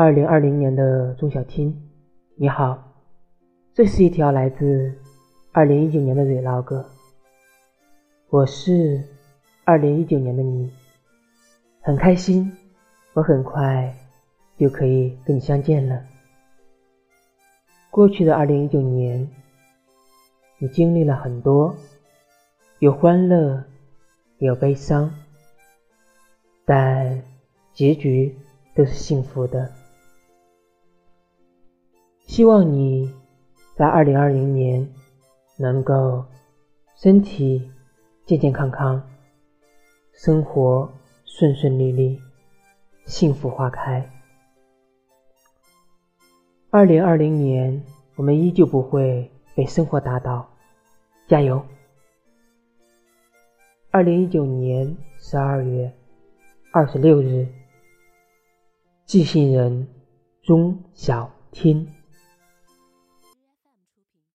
二零二零年的钟小听，你好，这是一条来自二零一九年的 vlog。我是二零一九年的你，很开心，我很快就可以跟你相见了。过去的二零一九年，你经历了很多，有欢乐，有悲伤，但结局都是幸福的。希望你在二零二零年能够身体健健康康，生活顺顺利利，幸福花开。二零二零年，我们依旧不会被生活打倒，加油！二零一九年十二月二十六日，寄信人钟小天。